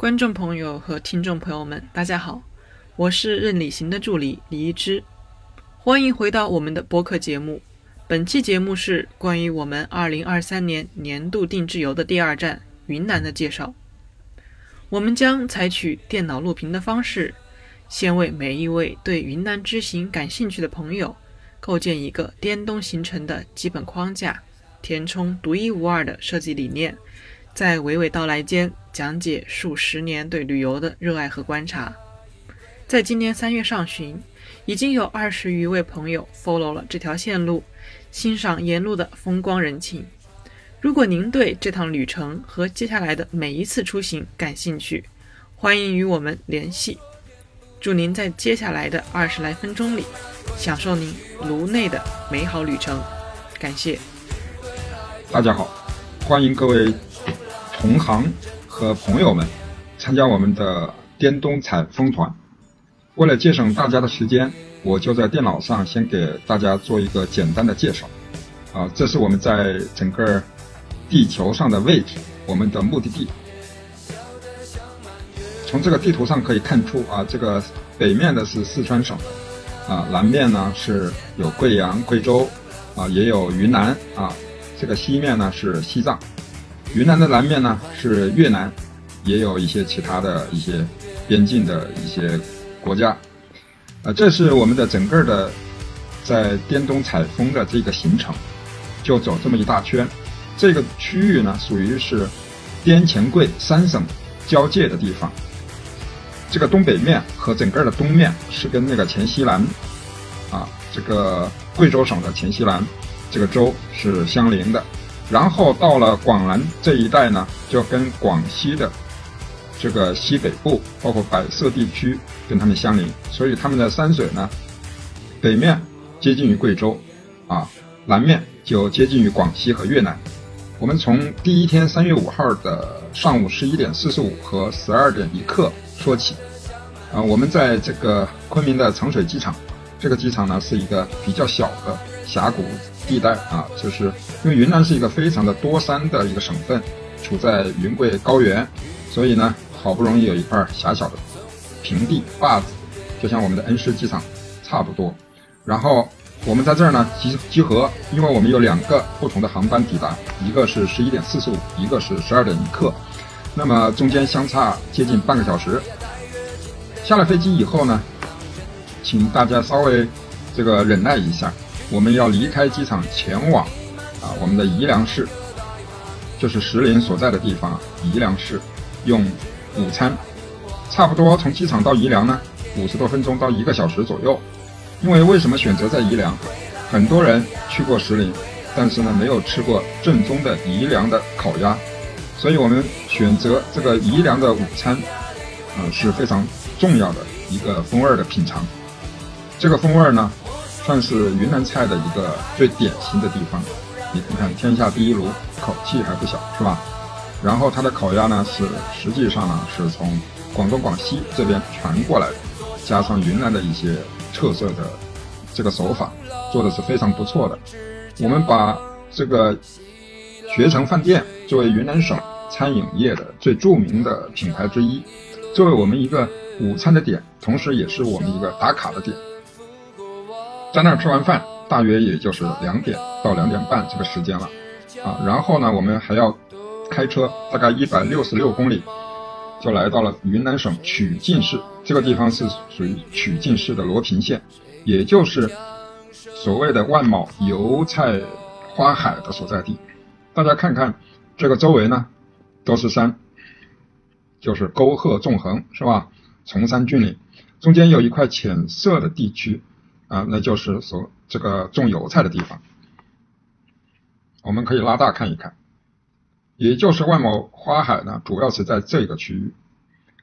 观众朋友和听众朋友们，大家好，我是任理行的助理李一之，欢迎回到我们的播客节目。本期节目是关于我们2023年年度定制游的第二站云南的介绍。我们将采取电脑录屏的方式，先为每一位对云南之行感兴趣的朋友构建一个滇东行程的基本框架，填充独一无二的设计理念。在娓娓道来间讲解数十年对旅游的热爱和观察。在今年三月上旬，已经有二十余位朋友 follow 了这条线路，欣赏沿路的风光人情。如果您对这趟旅程和接下来的每一次出行感兴趣，欢迎与我们联系。祝您在接下来的二十来分钟里，享受您颅内的美好旅程。感谢。大家好，欢迎各位。同行和朋友们参加我们的滇东采风团。为了节省大家的时间，我就在电脑上先给大家做一个简单的介绍。啊，这是我们在整个地球上的位置，我们的目的地。从这个地图上可以看出啊，这个北面的是四川省，啊，南面呢是有贵阳、贵州，啊，也有云南，啊，这个西面呢是西藏。云南的南面呢是越南，也有一些其他的一些边境的一些国家，啊，这是我们的整个的在滇东采风的这个行程，就走这么一大圈。这个区域呢属于是滇黔桂三省交界的地方，这个东北面和整个的东面是跟那个黔西南，啊，这个贵州省的黔西南这个州是相邻的。然后到了广南这一带呢，就跟广西的这个西北部，包括百色地区，跟他们相邻，所以他们的山水呢，北面接近于贵州，啊，南面就接近于广西和越南。我们从第一天三月五号的上午十一点四十五和十二点一刻说起，啊，我们在这个昆明的长水机场，这个机场呢是一个比较小的峡谷。地带啊，就是因为云南是一个非常的多山的一个省份，处在云贵高原，所以呢，好不容易有一块狭小的平地坝子，就像我们的恩施机场差不多。然后我们在这儿呢集集合，因为我们有两个不同的航班抵达，一个是十一点四十五，一个是十二点一刻，那么中间相差接近半个小时。下了飞机以后呢，请大家稍微这个忍耐一下。我们要离开机场，前往啊我们的宜良市，就是石林所在的地方。宜良市用午餐，差不多从机场到宜良呢，五十多分钟到一个小时左右。因为为什么选择在宜良？很多人去过石林，但是呢没有吃过正宗的宜良的烤鸭，所以我们选择这个宜良的午餐，啊是非常重要的一个风味的品尝。这个风味呢。算是云南菜的一个最典型的地方，你看看天下第一炉，口气还不小，是吧？然后它的烤鸭呢，是实际上呢是从广东、广西这边传过来的，加上云南的一些特色的这个手法，做的是非常不错的。我们把这个学成饭店作为云南省餐饮业的最著名的品牌之一，作为我们一个午餐的点，同时也是我们一个打卡的点。在那儿吃完饭，大约也就是两点到两点半这个时间了，啊，然后呢，我们还要开车大概一百六十六公里，就来到了云南省曲靖市。这个地方是属于曲靖市的罗平县，也就是所谓的万亩油菜花海的所在地。大家看看这个周围呢，都是山，就是沟壑纵横，是吧？崇山峻岭，中间有一块浅色的地区。啊，那就是所这个种油菜的地方，我们可以拉大看一看，也就是万亩花海呢，主要是在这个区域，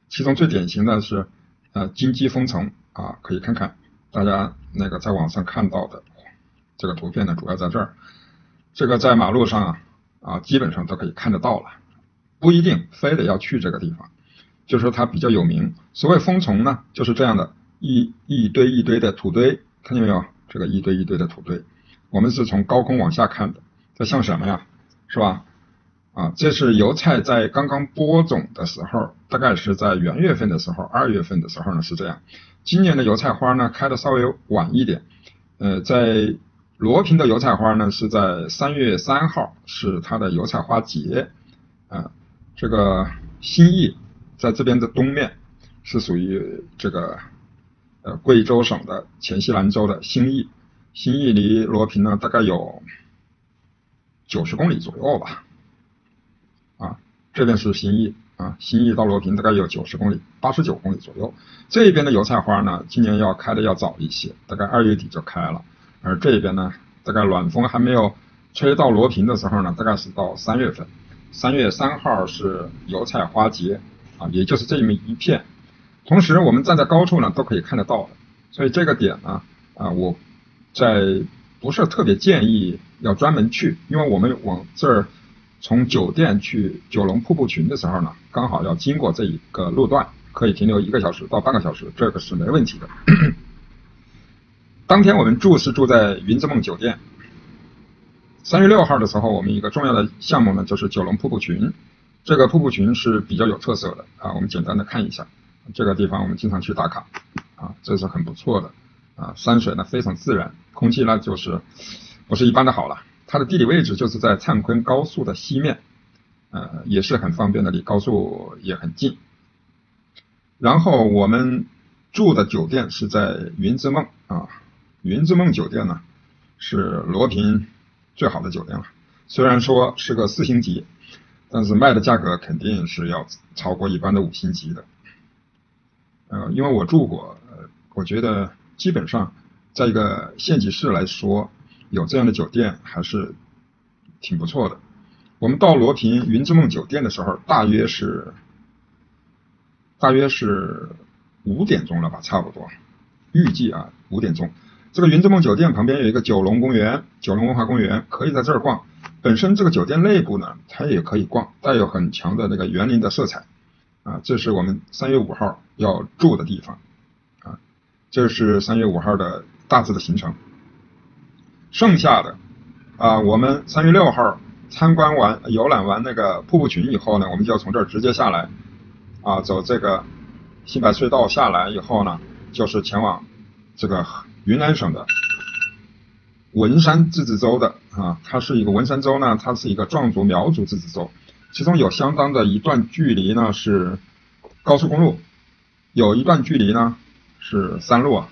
其中最典型的是呃金鸡封城啊，可以看看大家那个在网上看到的这个图片呢，主要在这儿，这个在马路上啊啊基本上都可以看得到了，不一定非得要去这个地方，就是它比较有名。所谓封丛呢，就是这样的一一堆一堆的土堆。看见没有？这个一堆一堆的土堆，我们是从高空往下看的，这像什么呀？是吧？啊，这是油菜在刚刚播种的时候，大概是在元月份的时候，二月份的时候呢是这样。今年的油菜花呢开的稍微晚一点，呃，在罗平的油菜花呢是在三月三号是它的油菜花节，啊，这个新义在这边的东面是属于这个呃贵州省的黔西南州的兴义，兴义离罗平呢大概有九十公里左右吧。啊这边是新义啊，新义到罗平大概有九十公里，八十九公里左右。这边的油菜花呢，今年要开的要早一些，大概二月底就开了。而这边呢，大概暖风还没有吹到罗平的时候呢，大概是到三月份。三月三号是油菜花节啊，也就是这么一片。同时，我们站在高处呢，都可以看得到的。所以这个点呢，啊，我在不是特别建议要专门去，因为我们往这儿。从酒店去九龙瀑布群的时候呢，刚好要经过这一个路段，可以停留一个小时到半个小时，这个是没问题的。当天我们住是住在云之梦酒店。三月六号的时候，我们一个重要的项目呢，就是九龙瀑布群。这个瀑布群是比较有特色的啊，我们简单的看一下。这个地方我们经常去打卡啊，这是很不错的啊，山水呢非常自然，空气呢就是不是一般的好了。它的地理位置就是在灿坤高速的西面，呃，也是很方便的，离高速也很近。然后我们住的酒店是在云之梦啊，云之梦酒店呢是罗平最好的酒店了。虽然说是个四星级，但是卖的价格肯定是要超过一般的五星级的。呃，因为我住过，我觉得基本上在一个县级市来说。有这样的酒店还是挺不错的。我们到罗平云之梦酒店的时候，大约是大约是五点钟了吧，差不多。预计啊，五点钟。这个云之梦酒店旁边有一个九龙公园，九龙文化公园，可以在这儿逛。本身这个酒店内部呢，它也可以逛，带有很强的那个园林的色彩。啊，这是我们三月五号要住的地方。啊，这是三月五号的大致的行程。剩下的啊，我们三月六号参观完、游览完那个瀑布群以后呢，我们就要从这儿直接下来啊，走这个新白隧道下来以后呢，就是前往这个云南省的文山自治州的啊，它是一个文山州呢，它是一个壮族苗族自治州，其中有相当的一段距离呢是高速公路，有一段距离呢是山路啊。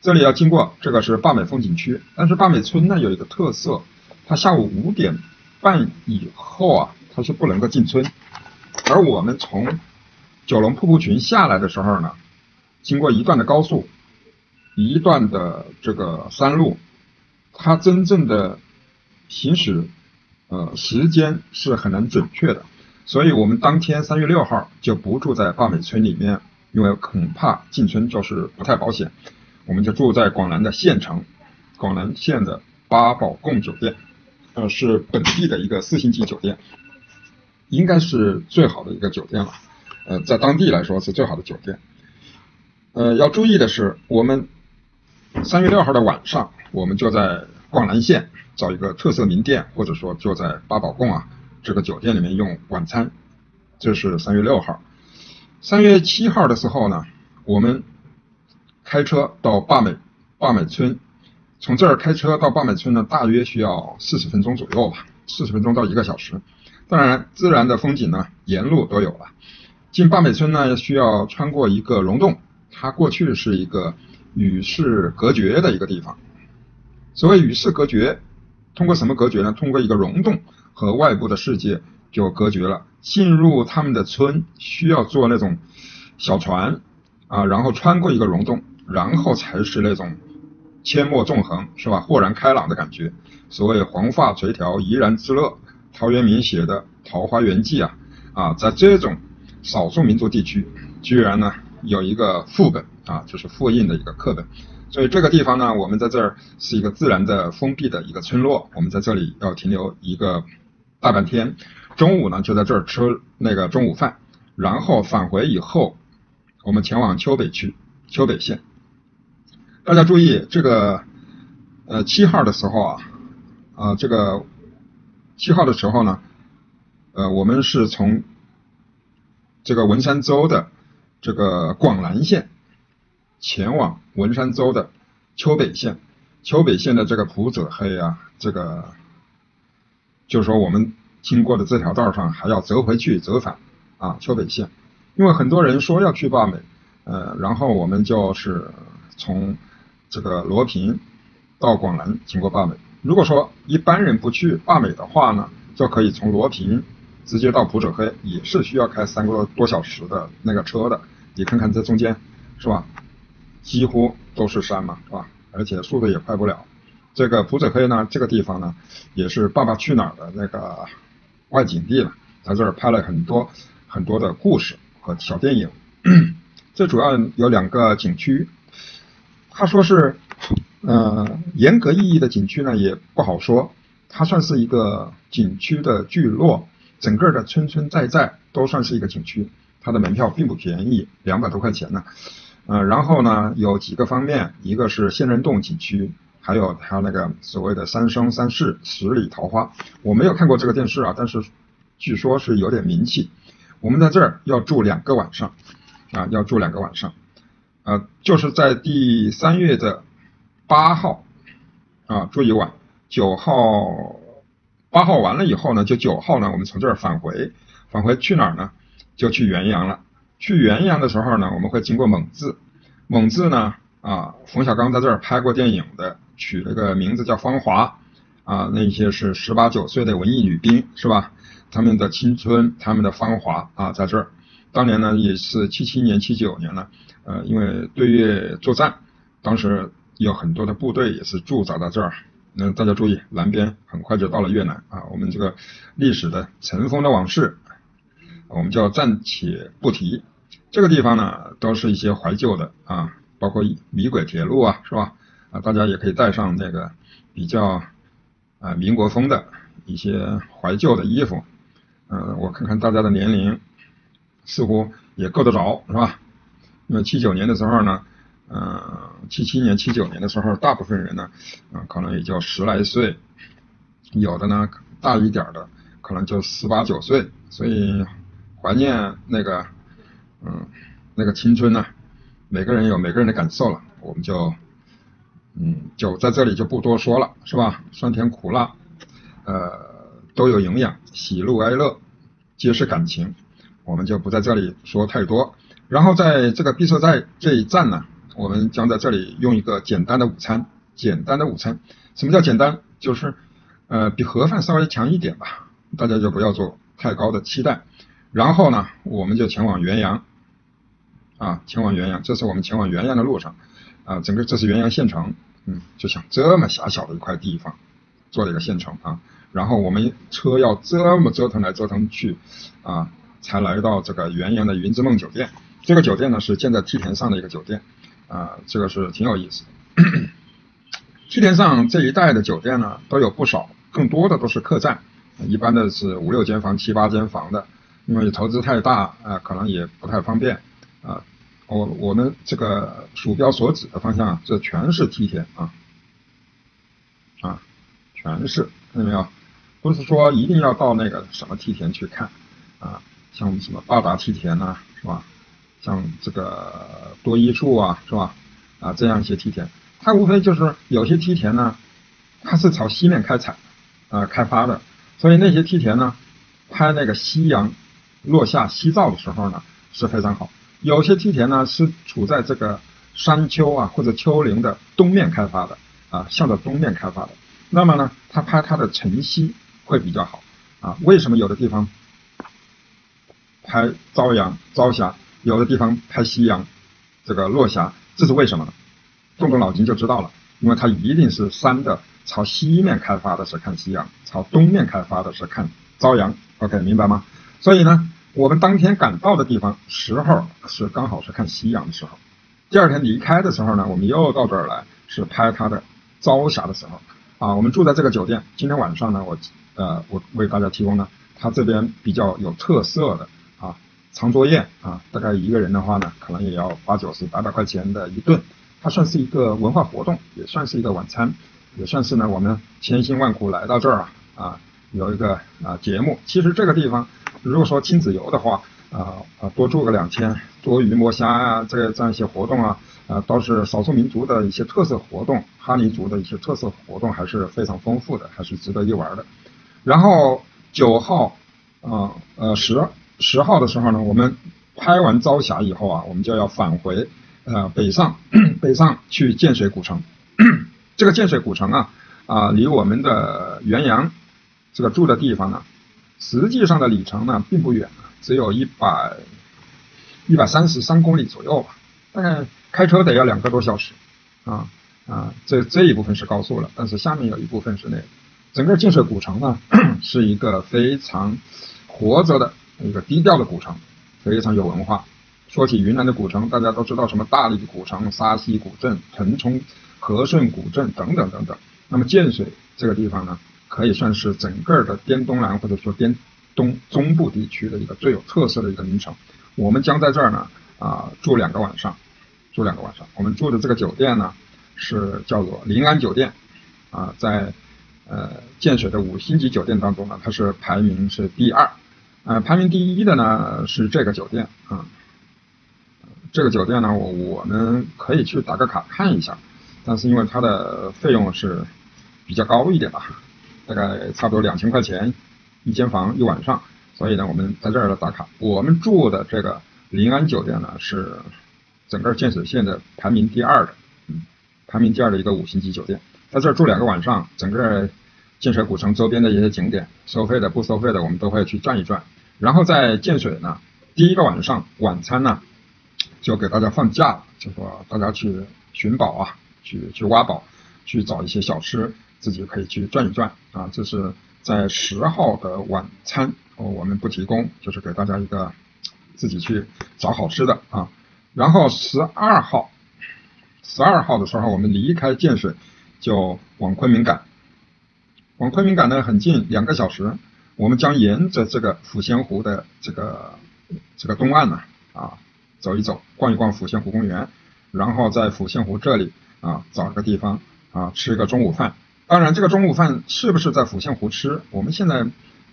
这里要经过，这个是坝美风景区，但是坝美村呢有一个特色，它下午五点半以后啊，它是不能够进村。而我们从九龙瀑布群下来的时候呢，经过一段的高速，一段的这个山路，它真正的行驶呃时间是很难准确的，所以我们当天三月六号就不住在坝美村里面，因为恐怕进村就是不太保险。我们就住在广南的县城，广南县的八宝贡酒店，呃，是本地的一个四星级酒店，应该是最好的一个酒店了，呃，在当地来说是最好的酒店。呃，要注意的是，我们三月六号的晚上，我们就在广南县找一个特色名店，或者说就在八宝贡啊这个酒店里面用晚餐。这是三月六号，三月七号的时候呢，我们。开车到坝美坝美村，从这儿开车到坝美村呢，大约需要四十分钟左右吧，四十分钟到一个小时。当然，自然的风景呢，沿路都有了。进坝美村呢，需要穿过一个溶洞，它过去是一个与世隔绝的一个地方。所谓与世隔绝，通过什么隔绝呢？通过一个溶洞和外部的世界就隔绝了。进入他们的村需要坐那种小船啊，然后穿过一个溶洞。然后才是那种阡陌纵横，是吧？豁然开朗的感觉。所谓黄发垂髫，怡然自乐。陶渊明写的《桃花源记》啊，啊，在这种少数民族地区，居然呢有一个副本啊，就是复印的一个课本。所以这个地方呢，我们在这儿是一个自然的封闭的一个村落，我们在这里要停留一个大半天。中午呢就在这儿吃那个中午饭，然后返回以后，我们前往丘北区丘北县。大家注意，这个呃七号的时候啊，啊这个七号的时候呢，呃，我们是从这个文山州的这个广南县前往文山州的丘北县，丘北县的这个普者黑啊，这个就是说我们经过的这条道上还要折回去折返啊，丘北县，因为很多人说要去坝美，呃，然后我们就是从这个罗平到广南经过坝美。如果说一般人不去坝美的话呢，就可以从罗平直接到普者黑，也是需要开三个多小时的那个车的。你看看这中间，是吧？几乎都是山嘛，是吧？而且速度也快不了。这个普者黑呢，这个地方呢，也是《爸爸去哪儿》的那个外景地了，在这儿拍了很多很多的故事和小电影。这主要有两个景区，他说是。呃，严格意义的景区呢也不好说，它算是一个景区的聚落，整个的村村寨寨都算是一个景区，它的门票并不便宜，两百多块钱呢。呃，然后呢有几个方面，一个是仙人洞景区，还有还有那个所谓的三生三世十里桃花，我没有看过这个电视啊，但是据说是有点名气。我们在这儿要住两个晚上，啊，要住两个晚上，呃，就是在第三月的。八号啊，住一晚。九号，八号完了以后呢，就九号呢，我们从这儿返回，返回去哪儿呢？就去元阳了。去元阳的时候呢，我们会经过蒙自。蒙自呢，啊，冯小刚在这儿拍过电影的，取了个名字叫芳华。啊，那些是十八九岁的文艺女兵，是吧？他们的青春，他们的芳华啊，在这儿。当年呢，也是七七年、七九年呢，呃，因为对越作战，当时。有很多的部队也是驻扎在这儿，那大家注意，南边很快就到了越南啊。我们这个历史的尘封的往事，我们就暂且不提。这个地方呢，都是一些怀旧的啊，包括米轨铁路啊，是吧？啊，大家也可以带上那个比较啊民国风的一些怀旧的衣服。嗯，我看看大家的年龄，似乎也够得着，是吧？因为七九年的时候呢。嗯，七七年、七九年的时候，大部分人呢，嗯，可能也就十来岁，有的呢大一点的，可能就十八九岁，所以怀念那个，嗯，那个青春呢，每个人有每个人的感受了，我们就，嗯，就在这里就不多说了，是吧？酸甜苦辣，呃，都有营养，喜怒哀乐皆是感情，我们就不在这里说太多。然后在这个闭塞寨这一站呢。我们将在这里用一个简单的午餐，简单的午餐。什么叫简单？就是呃比盒饭稍微强一点吧，大家就不要做太高的期待。然后呢，我们就前往元阳，啊，前往元阳，这是我们前往元阳的路上，啊，整个这是元阳县城，嗯，就像这么狭小的一块地方做了一个县城啊。然后我们车要这么折腾来折腾去，啊，才来到这个元阳的云之梦酒店。这个酒店呢是建在梯田上的一个酒店。啊，这个是挺有意思的。梯田上这一带的酒店呢，都有不少，更多的都是客栈，一般的是五六间房、七八间房的。因为投资太大啊，可能也不太方便啊。我我们这个鼠标所指的方向，这全是梯田啊，啊，全是看见没有？不是说一定要到那个什么梯田去看啊，像什么八达梯田呐，是吧？像这个多一处啊，是吧？啊，这样一些梯田，它无非就是有些梯田呢，它是朝西面开采，啊，开发的，所以那些梯田呢，拍那个夕阳落下夕照的时候呢，是非常好。有些梯田呢是处在这个山丘啊或者丘陵的东面开发的，啊，向着东面开发的，那么呢，它拍它的晨曦会比较好，啊，为什么有的地方拍朝阳朝霞？有的地方拍夕阳，这个落霞，这是为什么呢？动动脑筋就知道了，因为它一定是山的朝西面开发的是看夕阳，朝东面开发的是看朝阳。OK，明白吗？所以呢，我们当天赶到的地方时候是刚好是看夕阳的时候，第二天离开的时候呢，我们又到这儿来是拍它的朝霞的时候。啊，我们住在这个酒店，今天晚上呢，我呃我为大家提供呢，它这边比较有特色的啊。长桌宴啊，大概一个人的话呢，可能也要八九十、八百块钱的一顿，它算是一个文化活动，也算是一个晚餐，也算是呢我们千辛万苦来到这儿啊啊，有一个啊节目。其实这个地方，如果说亲子游的话，啊啊多住个两天，捉鱼摸虾啊，这这样一些活动啊，啊都是少数民族的一些特色活动，哈尼族的一些特色活动还是非常丰富的，还是值得一玩的。然后九号啊呃十十号的时候呢，我们拍完朝霞以后啊，我们就要返回呃北上 北上去建水古城。这个建水古城啊啊，离我们的元阳这个住的地方呢，实际上的里程呢并不远，只有一百一百三十三公里左右吧，大概开车得要两个多小时啊啊，这这一部分是高速了，但是下面有一部分是那个。整个建水古城呢 是一个非常活着的一个低调的古城，非常有文化。说起云南的古城，大家都知道什么大理古城、沙溪古镇、腾冲。和顺古镇等等等等，那么建水这个地方呢，可以算是整个的滇东南或者说滇东中部地区的一个最有特色的一个名城。我们将在这儿呢啊住两个晚上，住两个晚上。我们住的这个酒店呢是叫做临安酒店，啊，在呃建水的五星级酒店当中呢，它是排名是第二，呃排名第一的呢是这个酒店啊，这个酒店呢我我们可以去打个卡看一下。但是因为它的费用是比较高一点吧，大概差不多两千块钱一间房一晚上，所以呢，我们在这儿打卡。我们住的这个临安酒店呢，是整个建水县的排名第二的，嗯，排名第二的一个五星级酒店。在这儿住两个晚上，整个建水古城周边的一些景点，收费的不收费的，我们都会去转一转。然后在建水呢，第一个晚上晚餐呢，就给大家放假了，就说大家去寻宝啊。去去挖宝，去找一些小吃，自己可以去转一转啊。这是在十号的晚餐，我们不提供，就是给大家一个自己去找好吃的啊。然后十二号，十二号的时候，我们离开建水，就往昆明赶。往昆明赶呢很近，两个小时。我们将沿着这个抚仙湖的这个这个东岸呢啊走一走，逛一逛抚仙湖公园，然后在抚仙湖这里。啊，找个地方啊，吃个中午饭。当然，这个中午饭是不是在抚仙湖吃，我们现在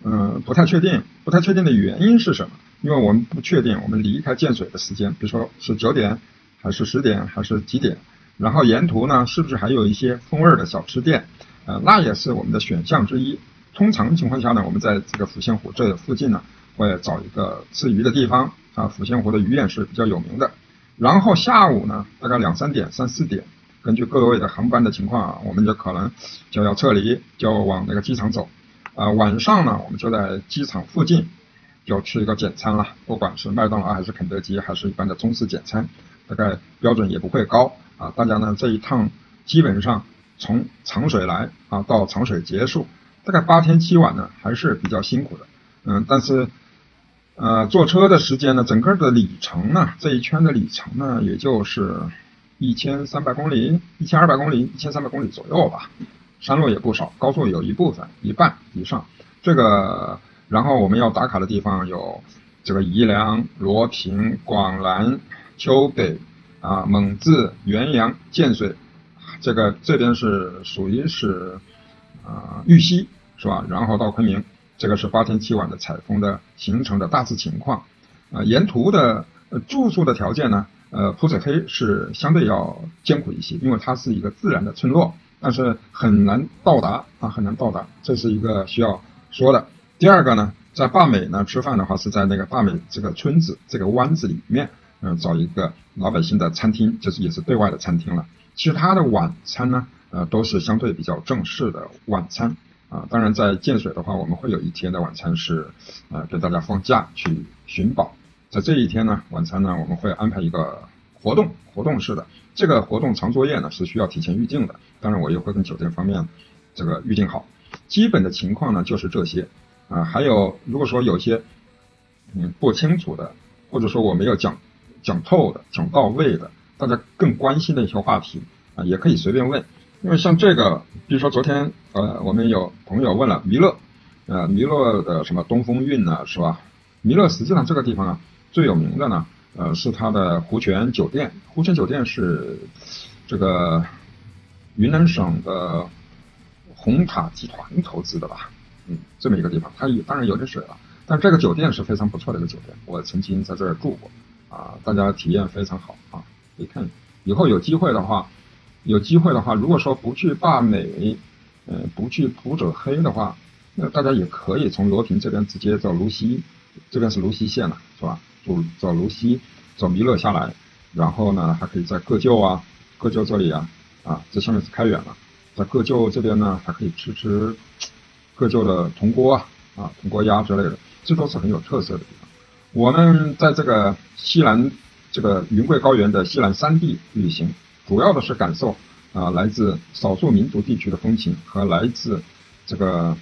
嗯不太确定。不太确定的原因是什么？因为我们不确定我们离开建水的时间，比如说是九点，还是十点，还是几点。然后沿途呢，是不是还有一些风味的小吃店？呃，那也是我们的选项之一。通常情况下呢，我们在这个抚仙湖这附近呢，会找一个吃鱼的地方啊。抚仙湖的鱼宴是比较有名的。然后下午呢，大概两三点、三四点。根据各位的航班的情况啊，我们就可能就要撤离，就往那个机场走。啊，晚上呢，我们就在机场附近就吃一个简餐了，不管是麦当劳还是肯德基，还是一般的中式简餐，大概标准也不会高啊。大家呢这一趟基本上从长水来啊到长水结束，大概八天七晚呢还是比较辛苦的。嗯，但是呃坐车的时间呢，整个的里程呢这一圈的里程呢也就是。一千三百公里，一千二百公里，一千三百公里左右吧。山路也不少，高速有一部分，一半以上。这个，然后我们要打卡的地方有这个宜良、罗平、广兰、丘北啊、蒙自、元阳、建水。这个这边是属于是啊玉溪是吧？然后到昆明，这个是八天七晚的采风的行程的大致情况。啊，沿途的住宿的条件呢？呃，普水黑是相对要艰苦一些，因为它是一个自然的村落，但是很难到达啊，很难到达，这是一个需要说的。第二个呢，在坝美呢吃饭的话，是在那个坝美这个村子这个湾子里面，嗯，找一个老百姓的餐厅，就是也是对外的餐厅了。其他的晚餐呢，呃，都是相对比较正式的晚餐啊。当然，在建水的话，我们会有一天的晚餐是，呃，给大家放假去寻宝。在这一天呢，晚餐呢，我们会安排一个活动，活动式的这个活动长作业呢是需要提前预定的。当然，我也会跟酒店方面这个预定好。基本的情况呢就是这些啊，还有如果说有些嗯不清楚的，或者说我没有讲讲透的、讲到位的，大家更关心的一些话题啊，也可以随便问。因为像这个，比如说昨天呃，我们有朋友问了弥勒，呃，弥勒的什么东风韵呢，是吧？弥勒实际上这个地方啊。最有名的呢，呃，是它的湖泉酒店。湖泉酒店是这个云南省的红塔集团投资的吧？嗯，这么一个地方，它也当然有点水了，但这个酒店是非常不错的一个酒店，我曾经在这儿住过，啊，大家体验非常好啊，可以看，以后有机会的话，有机会的话，如果说不去坝美，呃，不去普者黑的话，那大家也可以从罗平这边直接到泸溪，这边是泸溪县了，是吧？走走泸溪，走弥勒下来，然后呢，还可以在个旧啊，个旧这里啊，啊，这下面是开远了。在个旧这边呢，还可以吃吃个旧的铜锅啊，啊铜锅鸭之类的，这都是很有特色的地方。我们在这个西南这个云贵高原的西南山地旅行，主要的是感受啊来自少数民族地区的风情和来自这个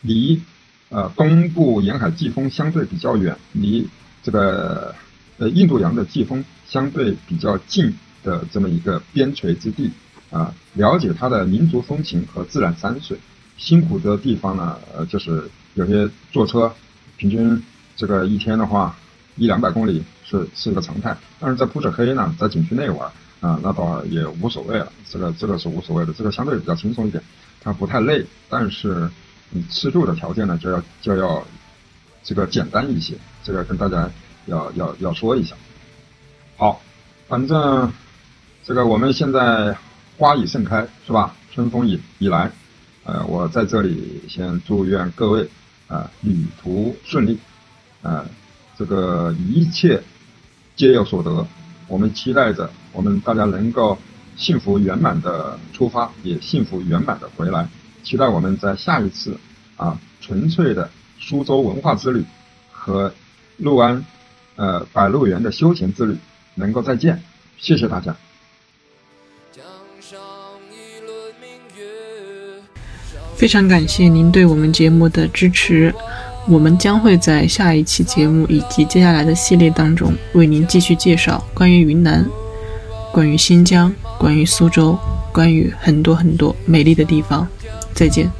离呃东部沿海季风相对比较远，离这个呃印度洋的季风相对比较近的这么一个边陲之地。啊，了解它的民族风情和自然山水，辛苦的地方呢，呃，就是有些坐车，平均这个一天的话，一两百公里是是一个常态。但是在普者黑呢，在景区内玩啊，那倒也无所谓了，这个这个是无所谓的，这个相对比较轻松一点，它不太累。但是你吃住的条件呢，就要就要这个简单一些，这个跟大家要要要说一下。好，反正这个我们现在。花已盛开，是吧？春风已已来，呃，我在这里先祝愿各位啊旅途顺利，啊，这个一切皆有所得。我们期待着我们大家能够幸福圆满的出发，也幸福圆满的回来。期待我们在下一次啊纯粹的苏州文化之旅和六安呃百鹿园的休闲之旅能够再见。谢谢大家。非常感谢您对我们节目的支持，我们将会在下一期节目以及接下来的系列当中为您继续介绍关于云南、关于新疆、关于苏州、关于很多很多美丽的地方。再见。